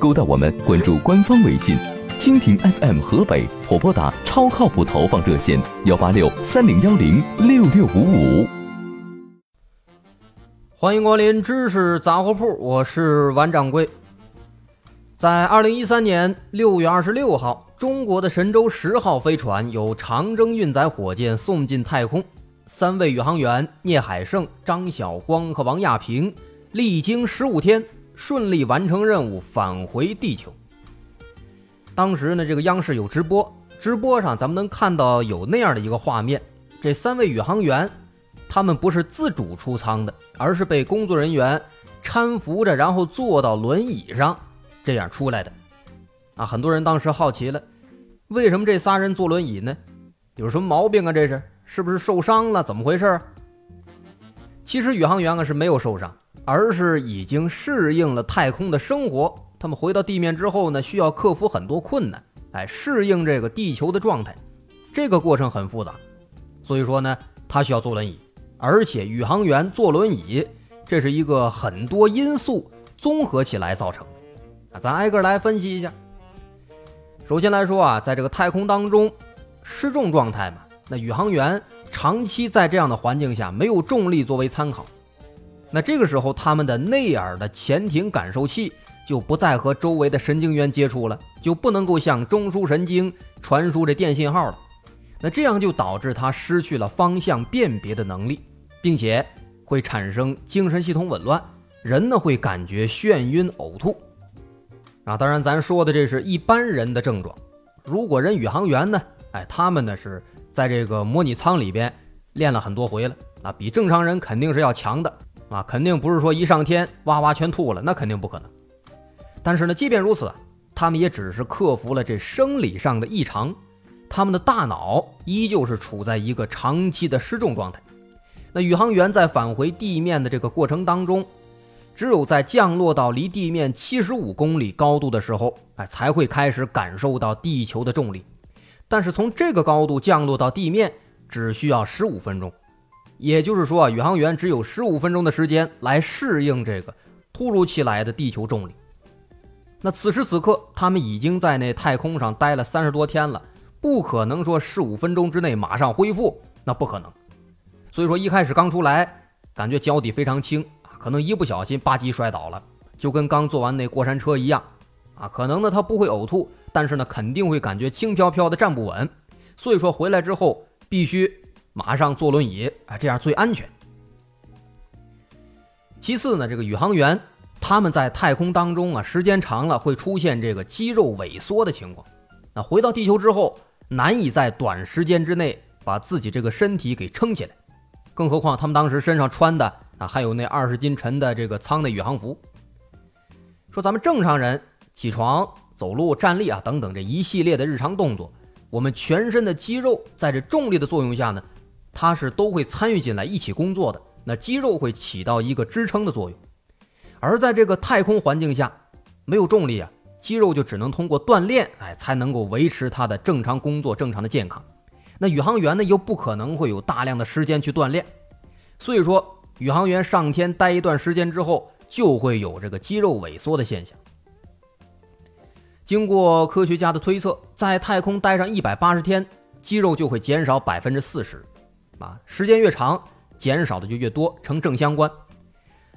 勾搭我们，关注官方微信“蜻蜓 FM 河北”或拨打超靠谱投放热线幺八六三零幺零六六五五。欢迎光临知识杂货铺，我是王掌柜。在二零一三年六月二十六号，中国的神舟十号飞船由长征运载火箭送进太空，三位宇航员聂海胜、张晓光和王亚平历经十五天。顺利完成任务，返回地球。当时呢，这个央视有直播，直播上咱们能看到有那样的一个画面：这三位宇航员，他们不是自主出舱的，而是被工作人员搀扶着，然后坐到轮椅上，这样出来的。啊，很多人当时好奇了，为什么这仨人坐轮椅呢？有什么毛病啊？这是是不是受伤了？怎么回事？其实宇航员啊是没有受伤。而是已经适应了太空的生活，他们回到地面之后呢，需要克服很多困难，哎，适应这个地球的状态，这个过程很复杂，所以说呢，他需要坐轮椅，而且宇航员坐轮椅，这是一个很多因素综合起来造成的，啊，咱挨个来分析一下。首先来说啊，在这个太空当中，失重状态嘛，那宇航员长期在这样的环境下，没有重力作为参考。那这个时候，他们的内耳的前庭感受器就不再和周围的神经元接触了，就不能够向中枢神经传输这电信号了。那这样就导致他失去了方向辨别的能力，并且会产生精神系统紊乱，人呢会感觉眩晕、呕吐。啊，当然咱说的这是一般人的症状。如果人宇航员呢，哎，他们呢是在这个模拟舱里边练了很多回了，啊，比正常人肯定是要强的。啊，肯定不是说一上天哇哇全吐了，那肯定不可能。但是呢，即便如此，他们也只是克服了这生理上的异常，他们的大脑依旧是处在一个长期的失重状态。那宇航员在返回地面的这个过程当中，只有在降落到离地面七十五公里高度的时候，哎，才会开始感受到地球的重力。但是从这个高度降落到地面，只需要十五分钟。也就是说啊，宇航员只有十五分钟的时间来适应这个突如其来的地球重力。那此时此刻，他们已经在那太空上待了三十多天了，不可能说十五分钟之内马上恢复，那不可能。所以说，一开始刚出来，感觉脚底非常轻啊，可能一不小心吧唧摔倒了，就跟刚坐完那过山车一样啊。可能呢他不会呕吐，但是呢肯定会感觉轻飘飘的站不稳。所以说回来之后必须。马上坐轮椅啊，这样最安全。其次呢，这个宇航员他们在太空当中啊，时间长了会出现这个肌肉萎缩的情况。那回到地球之后，难以在短时间之内把自己这个身体给撑起来。更何况他们当时身上穿的啊，还有那二十斤沉的这个舱内宇航服。说咱们正常人起床、走路、站立啊等等这一系列的日常动作，我们全身的肌肉在这重力的作用下呢。它是都会参与进来一起工作的，那肌肉会起到一个支撑的作用，而在这个太空环境下，没有重力啊，肌肉就只能通过锻炼，哎，才能够维持它的正常工作、正常的健康。那宇航员呢，又不可能会有大量的时间去锻炼，所以说，宇航员上天待一段时间之后，就会有这个肌肉萎缩的现象。经过科学家的推测，在太空待上一百八十天，肌肉就会减少百分之四十。啊，时间越长，减少的就越多，呈正相关。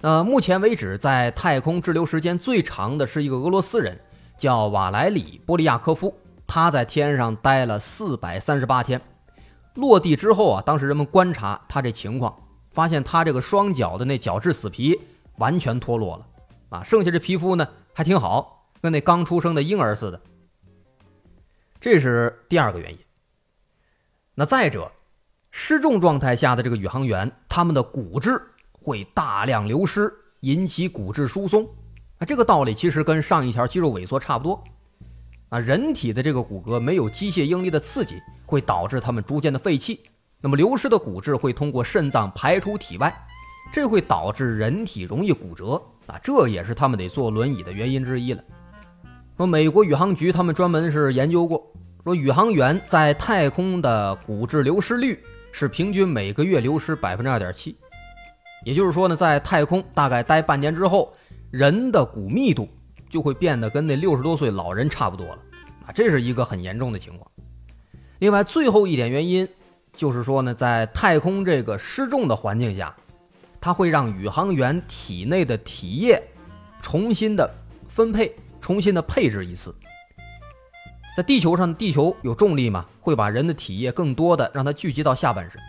那目前为止，在太空滞留时间最长的是一个俄罗斯人，叫瓦莱里·波利亚科夫，他在天上待了四百三十八天。落地之后啊，当时人们观察他这情况，发现他这个双脚的那角质死皮完全脱落了，啊，剩下这皮肤呢还挺好，跟那刚出生的婴儿似的。这是第二个原因。那再者。失重状态下的这个宇航员，他们的骨质会大量流失，引起骨质疏松。啊，这个道理其实跟上一条肌肉萎缩差不多。啊，人体的这个骨骼没有机械应力的刺激，会导致它们逐渐的废弃。那么流失的骨质会通过肾脏排出体外，这会导致人体容易骨折啊，这也是他们得坐轮椅的原因之一了。说美国宇航局他们专门是研究过，说宇航员在太空的骨质流失率是平均每个月流失百分之二点七，也就是说呢，在太空大概待半年之后，人的骨密度就会变得跟那六十多岁老人差不多了啊，这是一个很严重的情况。另外，最后一点原因就是说呢，在太空这个失重的环境下，它会让宇航员体内的体液重新的分配。重新的配置一次，在地球上，地球有重力嘛，会把人的体液更多的让它聚集到下半身，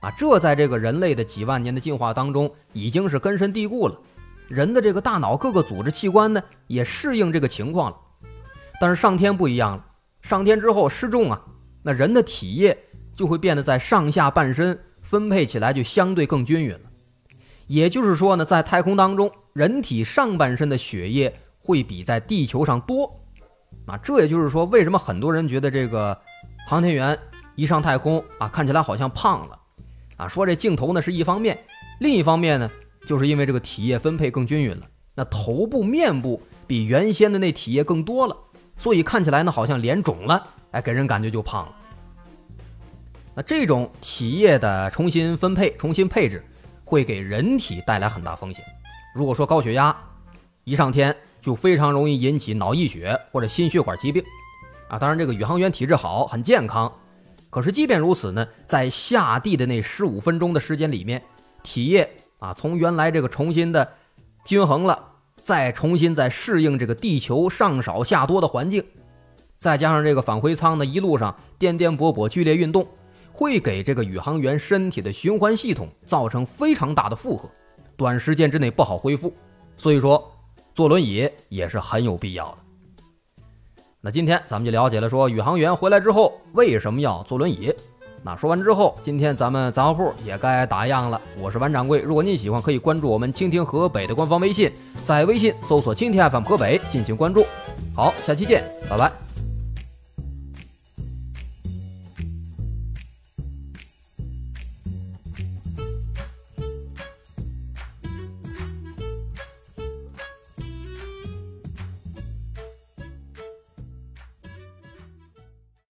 啊，这在这个人类的几万年的进化当中已经是根深蒂固了。人的这个大脑各个组织器官呢，也适应这个情况了。但是上天不一样了，上天之后失重啊，那人的体液就会变得在上下半身分配起来就相对更均匀了。也就是说呢，在太空当中，人体上半身的血液。会比在地球上多，啊，这也就是说，为什么很多人觉得这个航天员一上太空啊，看起来好像胖了，啊，说这镜头呢是一方面，另一方面呢，就是因为这个体液分配更均匀了，那头部、面部比原先的那体液更多了，所以看起来呢好像脸肿了，哎，给人感觉就胖了。那这种体液的重新分配、重新配置，会给人体带来很大风险。如果说高血压一上天，就非常容易引起脑溢血或者心血管疾病，啊，当然这个宇航员体质好，很健康，可是即便如此呢，在下地的那十五分钟的时间里面，体液啊从原来这个重新的均衡了，再重新再适应这个地球上少下多的环境，再加上这个返回舱呢一路上颠颠簸簸剧烈运动，会给这个宇航员身体的循环系统造成非常大的负荷，短时间之内不好恢复，所以说。坐轮椅也是很有必要的。那今天咱们就了解了，说宇航员回来之后为什么要坐轮椅。那说完之后，今天咱们杂货铺也该打烊了。我是王掌柜，如果您喜欢，可以关注我们蜻蜓河北的官方微信，在微信搜索“蜻蜓 FM 河北”进行关注。好，下期见，拜拜。